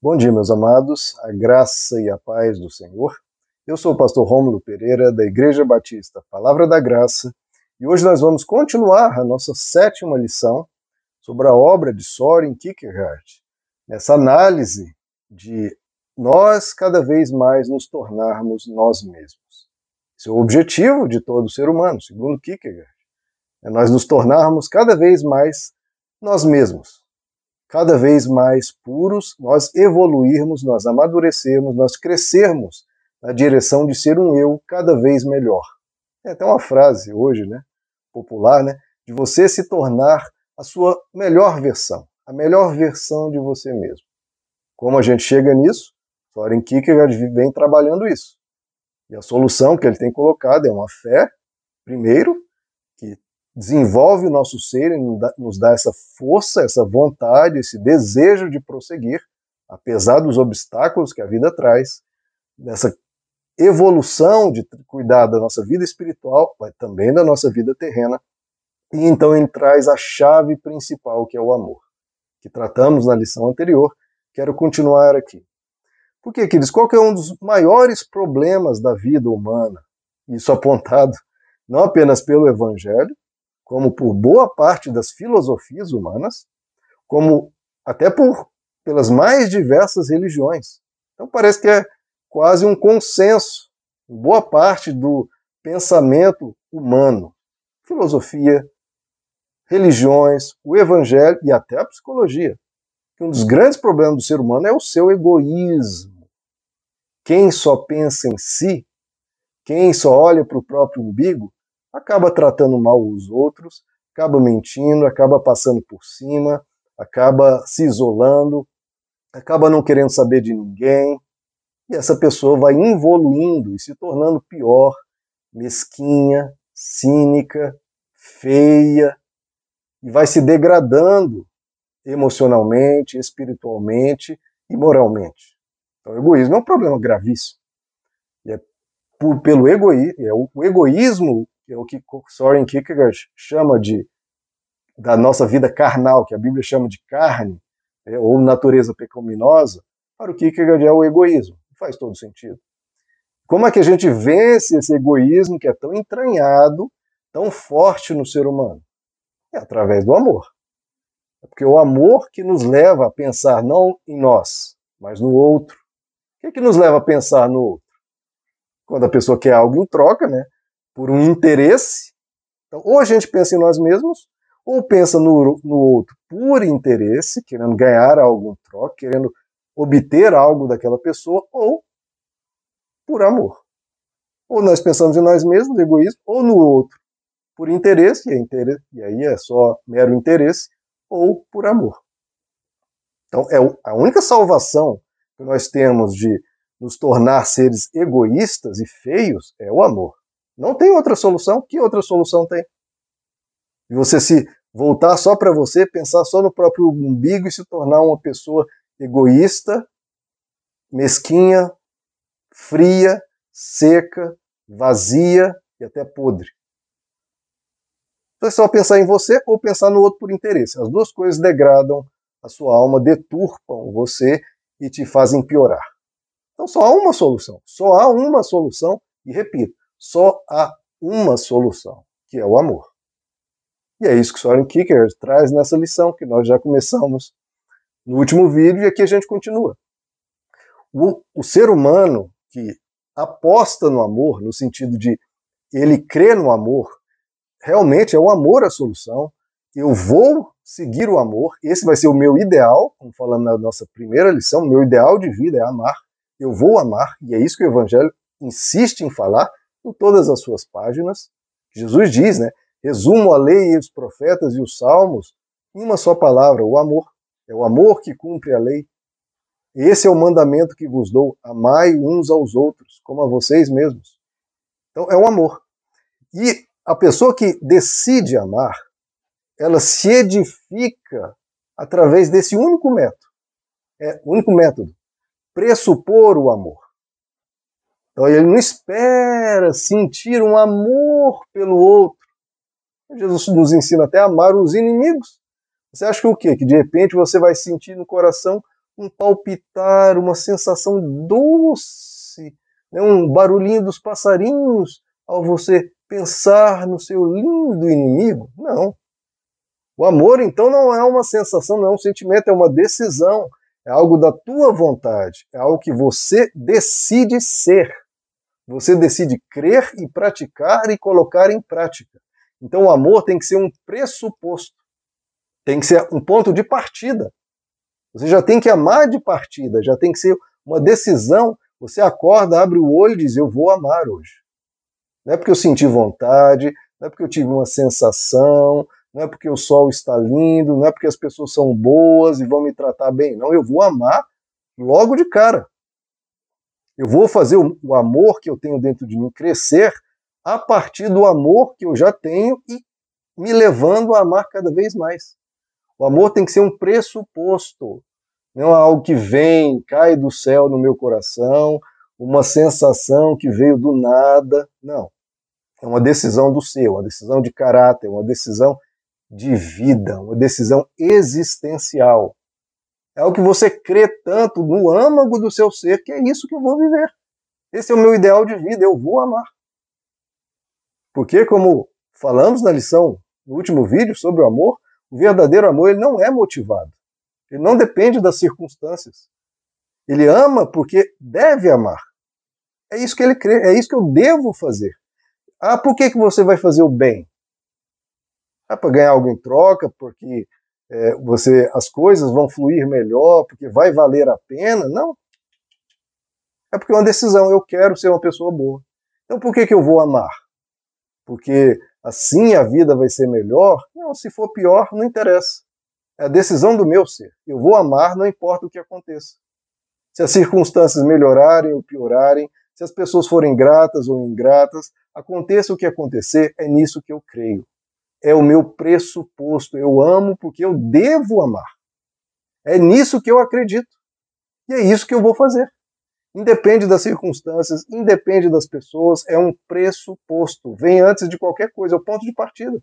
Bom dia, meus amados, a graça e a paz do Senhor. Eu sou o pastor Rômulo Pereira, da Igreja Batista Palavra da Graça, e hoje nós vamos continuar a nossa sétima lição sobre a obra de Soren Kierkegaard, nessa análise de nós cada vez mais nos tornarmos nós mesmos. Esse é o objetivo de todo ser humano, segundo Kierkegaard, é nós nos tornarmos cada vez mais nós mesmos, cada vez mais puros, nós evoluirmos, nós amadurecermos, nós crescermos na direção de ser um eu cada vez melhor. É até uma frase hoje, né, popular, né, de você se tornar a sua melhor versão, a melhor versão de você mesmo. Como a gente chega nisso? Soren Kierkegaard vem trabalhando isso. E a solução que ele tem colocado é uma fé, primeiro, desenvolve o nosso ser e nos dá essa força, essa vontade, esse desejo de prosseguir, apesar dos obstáculos que a vida traz, dessa evolução de cuidar da nossa vida espiritual, mas também da nossa vida terrena. E então ele traz a chave principal, que é o amor, que tratamos na lição anterior. Quero continuar aqui. Porque, queridos, qual que é um dos maiores problemas da vida humana? Isso apontado não apenas pelo Evangelho, como por boa parte das filosofias humanas, como até por pelas mais diversas religiões. Então parece que é quase um consenso boa parte do pensamento humano, filosofia, religiões, o evangelho e até a psicologia. Que um dos grandes problemas do ser humano é o seu egoísmo. Quem só pensa em si, quem só olha para o próprio umbigo, acaba tratando mal os outros, acaba mentindo, acaba passando por cima, acaba se isolando, acaba não querendo saber de ninguém, e essa pessoa vai evoluindo e se tornando pior, mesquinha, cínica, feia, e vai se degradando emocionalmente, espiritualmente e moralmente. Então, o egoísmo é um problema gravíssimo. E é por, pelo egoísmo, é o, o egoísmo o que Soren Kierkegaard chama de da nossa vida carnal, que a Bíblia chama de carne, né, ou natureza pecaminosa, para o Kierkegaard é o egoísmo. Faz todo sentido. Como é que a gente vence esse egoísmo que é tão entranhado, tão forte no ser humano? É através do amor. É porque o amor que nos leva a pensar não em nós, mas no outro. O que, é que nos leva a pensar no outro? Quando a pessoa quer algo em troca, né? Por um interesse. Então, ou a gente pensa em nós mesmos, ou pensa no, no outro por interesse, querendo ganhar algo em troca, querendo obter algo daquela pessoa, ou por amor. Ou nós pensamos em nós mesmos, egoísmo, ou no outro por interesse, e, é e aí é só mero interesse, ou por amor. Então, é a única salvação que nós temos de nos tornar seres egoístas e feios é o amor. Não tem outra solução. Que outra solução tem? E você se voltar só para você, pensar só no próprio umbigo e se tornar uma pessoa egoísta, mesquinha, fria, seca, vazia e até podre. Então é só pensar em você ou pensar no outro por interesse. As duas coisas degradam a sua alma, deturpam você e te fazem piorar. Então só há uma solução. Só há uma solução, e repito, só há uma solução, que é o amor. E é isso que Soren Kierkegaard traz nessa lição que nós já começamos no último vídeo e aqui a gente continua. O, o ser humano que aposta no amor, no sentido de ele crê no amor, realmente é o amor a solução. Eu vou seguir o amor, esse vai ser o meu ideal, como falando na nossa primeira lição, o meu ideal de vida é amar. Eu vou amar, e é isso que o Evangelho insiste em falar, em todas as suas páginas. Jesus diz, né? Resumo a lei e os profetas e os salmos em uma só palavra: o amor. É o amor que cumpre a lei. Esse é o mandamento que vos dou: amai uns aos outros, como a vocês mesmos. Então, é o amor. E a pessoa que decide amar, ela se edifica através desse único método. É o único método. Pressupor o amor. Ele não espera sentir um amor pelo outro. Jesus nos ensina até a amar os inimigos. Você acha que o quê? Que de repente você vai sentir no coração um palpitar, uma sensação doce, né? um barulhinho dos passarinhos ao você pensar no seu lindo inimigo? Não. O amor, então, não é uma sensação, não é um sentimento, é uma decisão, é algo da tua vontade, é algo que você decide ser. Você decide crer e praticar e colocar em prática. Então, o amor tem que ser um pressuposto, tem que ser um ponto de partida. Você já tem que amar de partida, já tem que ser uma decisão. Você acorda, abre o olho e diz: Eu vou amar hoje. Não é porque eu senti vontade, não é porque eu tive uma sensação, não é porque o sol está lindo, não é porque as pessoas são boas e vão me tratar bem. Não, eu vou amar logo de cara. Eu vou fazer o amor que eu tenho dentro de mim crescer a partir do amor que eu já tenho e me levando a amar cada vez mais. O amor tem que ser um pressuposto, não é algo que vem, cai do céu no meu coração, uma sensação que veio do nada. Não. É uma decisão do ser, uma decisão de caráter, uma decisão de vida, uma decisão existencial. É o que você crê tanto no âmago do seu ser que é isso que eu vou viver. Esse é o meu ideal de vida, eu vou amar. Porque, como falamos na lição, no último vídeo sobre o amor, o verdadeiro amor ele não é motivado. Ele não depende das circunstâncias. Ele ama porque deve amar. É isso que ele crê, é isso que eu devo fazer. Ah, por que, que você vai fazer o bem? Ah, para ganhar algo em troca, porque é, você as coisas vão fluir melhor, porque vai valer a pena? Não. É porque é uma decisão, eu quero ser uma pessoa boa. Então por que, que eu vou amar? Porque assim a vida vai ser melhor? Não, se for pior, não interessa. É a decisão do meu ser. Eu vou amar, não importa o que aconteça. Se as circunstâncias melhorarem ou piorarem, se as pessoas forem gratas ou ingratas, aconteça o que acontecer, é nisso que eu creio. É o meu pressuposto. Eu amo porque eu devo amar. É nisso que eu acredito. E é isso que eu vou fazer. Independe das circunstâncias, independe das pessoas, é um pressuposto. Vem antes de qualquer coisa, é o ponto de partida.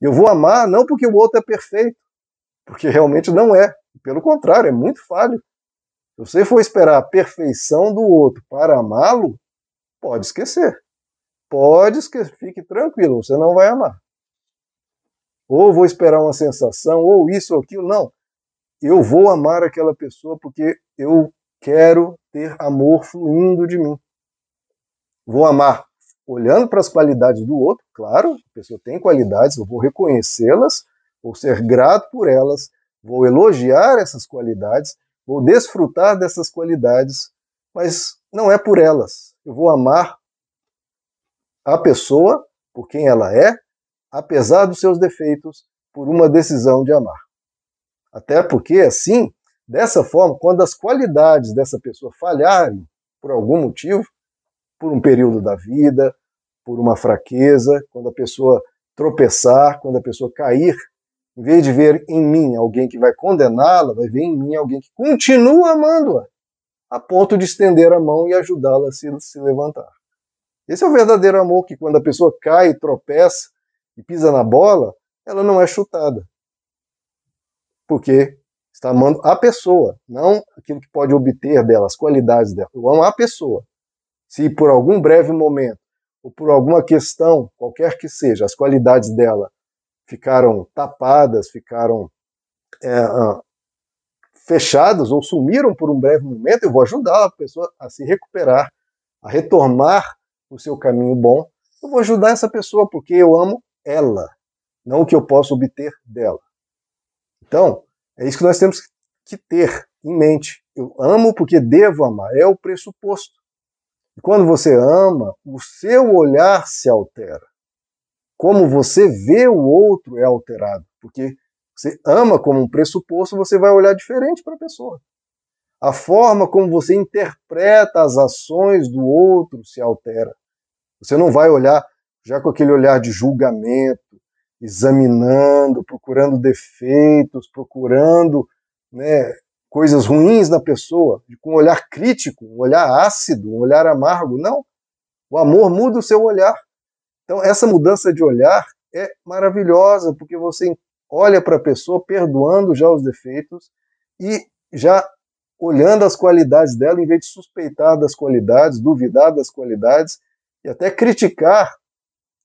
Eu vou amar não porque o outro é perfeito, porque realmente não é. Pelo contrário, é muito falho. Se você for esperar a perfeição do outro para amá-lo, pode esquecer. Pode esquecer, fique tranquilo, você não vai amar. Ou vou esperar uma sensação, ou isso ou aquilo. Não. Eu vou amar aquela pessoa porque eu quero ter amor fluindo de mim. Vou amar olhando para as qualidades do outro, claro, a pessoa tem qualidades, eu vou reconhecê-las, vou ser grato por elas, vou elogiar essas qualidades, vou desfrutar dessas qualidades, mas não é por elas. Eu vou amar a pessoa por quem ela é, apesar dos seus defeitos, por uma decisão de amar. Até porque, assim, dessa forma, quando as qualidades dessa pessoa falharem por algum motivo, por um período da vida, por uma fraqueza, quando a pessoa tropeçar, quando a pessoa cair em vez de ver em mim alguém que vai condená-la, vai ver em mim alguém que continua amando-a, a ponto de estender a mão e ajudá-la a se, se levantar. Esse é o verdadeiro amor, que quando a pessoa cai, tropeça e pisa na bola, ela não é chutada. Porque está amando a pessoa, não aquilo que pode obter dela, as qualidades dela. Eu amo a pessoa. Se por algum breve momento, ou por alguma questão, qualquer que seja, as qualidades dela ficaram tapadas, ficaram é, uh, fechadas ou sumiram por um breve momento, eu vou ajudar a pessoa a se recuperar, a retomar o seu caminho bom. Eu vou ajudar essa pessoa porque eu amo ela, não o que eu posso obter dela. Então, é isso que nós temos que ter em mente. Eu amo porque devo amar, é o pressuposto. E quando você ama, o seu olhar se altera como você vê o outro é alterado, porque você ama como um pressuposto, você vai olhar diferente para a pessoa. A forma como você interpreta as ações do outro se altera. Você não vai olhar já com aquele olhar de julgamento, examinando, procurando defeitos, procurando né, coisas ruins na pessoa, com um olhar crítico, um olhar ácido, um olhar amargo. Não. O amor muda o seu olhar. Então, essa mudança de olhar é maravilhosa, porque você olha para a pessoa perdoando já os defeitos e já olhando as qualidades dela, em vez de suspeitar das qualidades, duvidar das qualidades e até criticar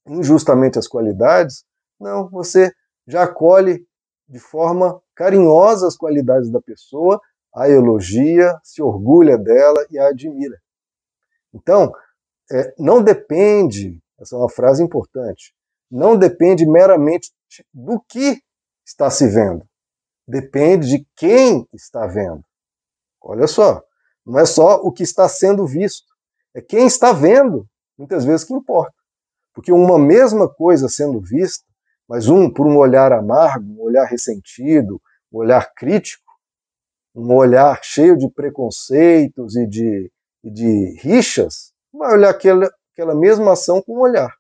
injustamente as qualidades, não, você já acolhe de forma carinhosa as qualidades da pessoa, a elogia, se orgulha dela e a admira. Então, é, não depende, essa é uma frase importante, não depende meramente do que está se vendo, depende de quem está vendo. Olha só, não é só o que está sendo visto, é quem está vendo, muitas vezes que importa. Porque uma mesma coisa sendo vista, mas um por um olhar amargo, um olhar ressentido, um olhar crítico, um olhar cheio de preconceitos e de, e de rixas, vai olhar aquela, aquela mesma ação com um olhar.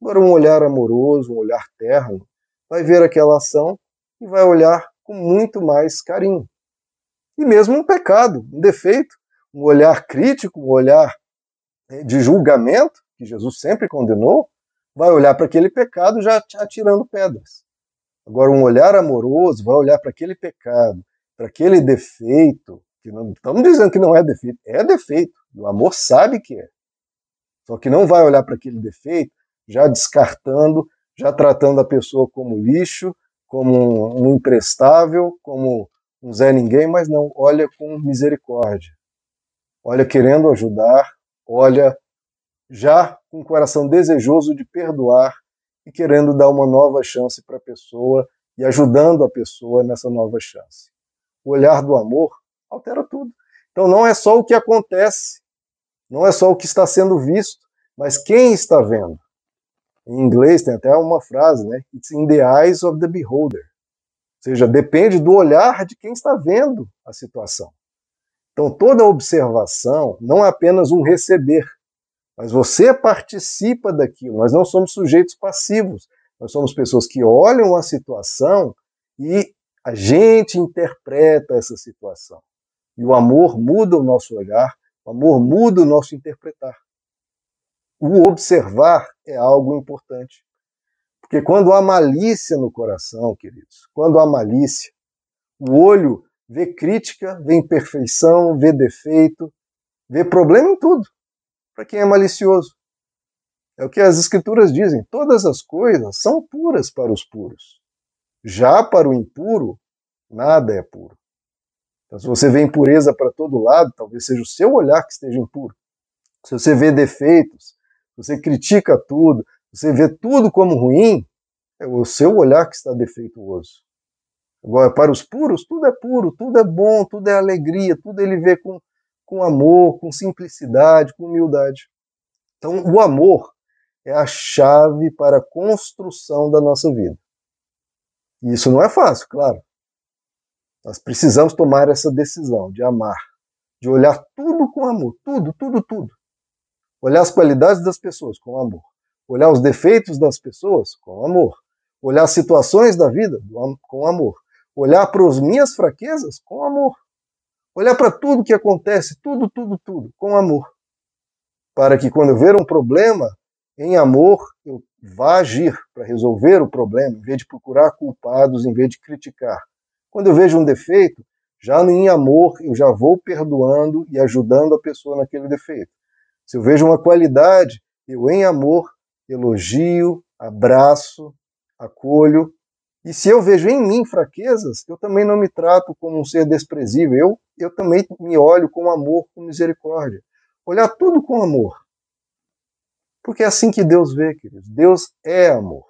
Agora, um olhar amoroso, um olhar terno, vai ver aquela ação e vai olhar com muito mais carinho. E mesmo um pecado, um defeito, um olhar crítico, um olhar eh, de julgamento, que Jesus sempre condenou, vai olhar para aquele pecado já atirando pedras. Agora, um olhar amoroso vai olhar para aquele pecado, para aquele defeito, que não estamos dizendo que não é defeito, é defeito. O amor sabe que é. Só que não vai olhar para aquele defeito já descartando, já tratando a pessoa como lixo, como um imprestável, como um Zé Ninguém, mas não, olha com misericórdia. Olha querendo ajudar, olha já com o coração desejoso de perdoar e querendo dar uma nova chance para a pessoa e ajudando a pessoa nessa nova chance. O olhar do amor altera tudo. Então não é só o que acontece, não é só o que está sendo visto, mas quem está vendo. Em inglês tem até uma frase, né? It's in the eyes of the beholder seja, depende do olhar de quem está vendo a situação. Então, toda observação não é apenas um receber, mas você participa daquilo. Nós não somos sujeitos passivos, nós somos pessoas que olham a situação e a gente interpreta essa situação. E o amor muda o nosso olhar, o amor muda o nosso interpretar. O observar é algo importante. Porque quando há malícia no coração, queridos, quando há malícia, o olho vê crítica, vê imperfeição, vê defeito, vê problema em tudo, para quem é malicioso. É o que as escrituras dizem: todas as coisas são puras para os puros. Já para o impuro, nada é puro. Então, se você vê impureza para todo lado, talvez seja o seu olhar que esteja impuro. Se você vê defeitos, você critica tudo, você vê tudo como ruim, é o seu olhar que está defeituoso. Agora, para os puros, tudo é puro, tudo é bom, tudo é alegria, tudo ele vê com, com amor, com simplicidade, com humildade. Então, o amor é a chave para a construção da nossa vida. E isso não é fácil, claro. Nós precisamos tomar essa decisão de amar, de olhar tudo com amor, tudo, tudo, tudo. Olhar as qualidades das pessoas com amor olhar os defeitos das pessoas com amor, olhar as situações da vida com amor, olhar para as minhas fraquezas com amor, olhar para tudo que acontece, tudo, tudo, tudo, com amor. Para que quando eu ver um problema, em amor, eu vá agir para resolver o problema, em vez de procurar culpados, em vez de criticar. Quando eu vejo um defeito, já em amor, eu já vou perdoando e ajudando a pessoa naquele defeito. Se eu vejo uma qualidade, eu em amor elogio, abraço, acolho. E se eu vejo em mim fraquezas, eu também não me trato como um ser desprezível. Eu, eu também me olho com amor, com misericórdia. Olhar tudo com amor. Porque é assim que Deus vê, queridos. Deus é amor.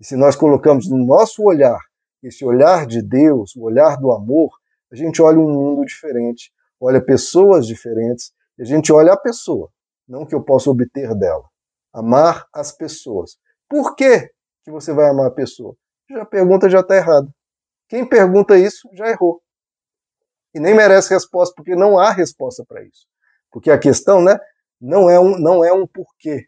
E se nós colocamos no nosso olhar esse olhar de Deus, o olhar do amor, a gente olha um mundo diferente, olha pessoas diferentes, e a gente olha a pessoa, não o que eu posso obter dela amar as pessoas. Por que, que você vai amar a pessoa? Já a pergunta já está errada. Quem pergunta isso já errou. E nem merece resposta, porque não há resposta para isso. Porque a questão né, não, é um, não é um porquê.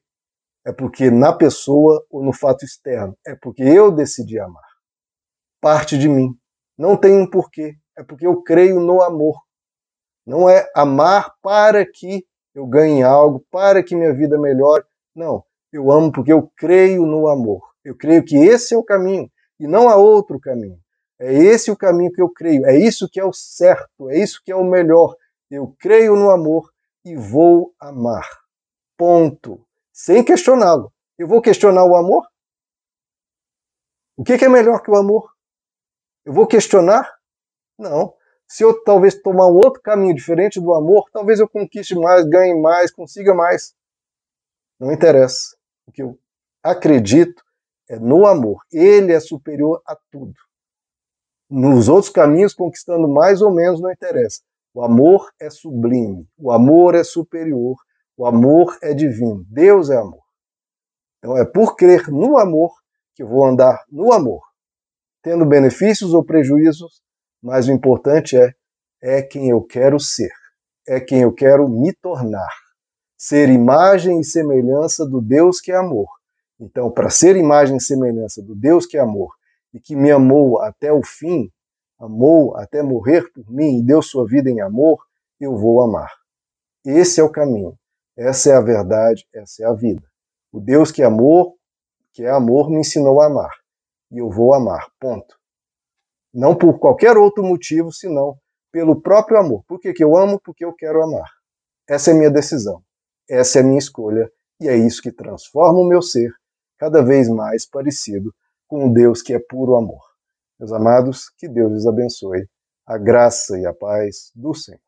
É porque na pessoa ou no fato externo. É porque eu decidi amar. Parte de mim. Não tem um porquê. É porque eu creio no amor. Não é amar para que eu ganhe algo, para que minha vida melhore. Não, eu amo porque eu creio no amor. Eu creio que esse é o caminho e não há outro caminho. É esse o caminho que eu creio, é isso que é o certo, é isso que é o melhor. Eu creio no amor e vou amar. Ponto. Sem questioná-lo. Eu vou questionar o amor? O que é melhor que o amor? Eu vou questionar? Não. Se eu talvez tomar um outro caminho diferente do amor, talvez eu conquiste mais, ganhe mais, consiga mais. Não interessa. O que eu acredito é no amor. Ele é superior a tudo. Nos outros caminhos, conquistando mais ou menos, não interessa. O amor é sublime, o amor é superior, o amor é divino. Deus é amor. Então é por crer no amor que eu vou andar no amor, tendo benefícios ou prejuízos, mas o importante é é quem eu quero ser, é quem eu quero me tornar, ser imagem e semelhança do Deus que é amor. Então, para ser imagem e semelhança do Deus que é amor e que me amou até o fim, amou até morrer por mim e deu sua vida em amor, eu vou amar. Esse é o caminho, essa é a verdade, essa é a vida. O Deus que é amor, que é amor, me ensinou a amar. E eu vou amar, ponto. Não por qualquer outro motivo, senão pelo próprio amor. Por que, que eu amo? Porque eu quero amar. Essa é a minha decisão. Essa é a minha escolha. E é isso que transforma o meu ser cada vez mais parecido com o Deus que é puro amor. Meus amados, que Deus lhes abençoe. A graça e a paz do Senhor.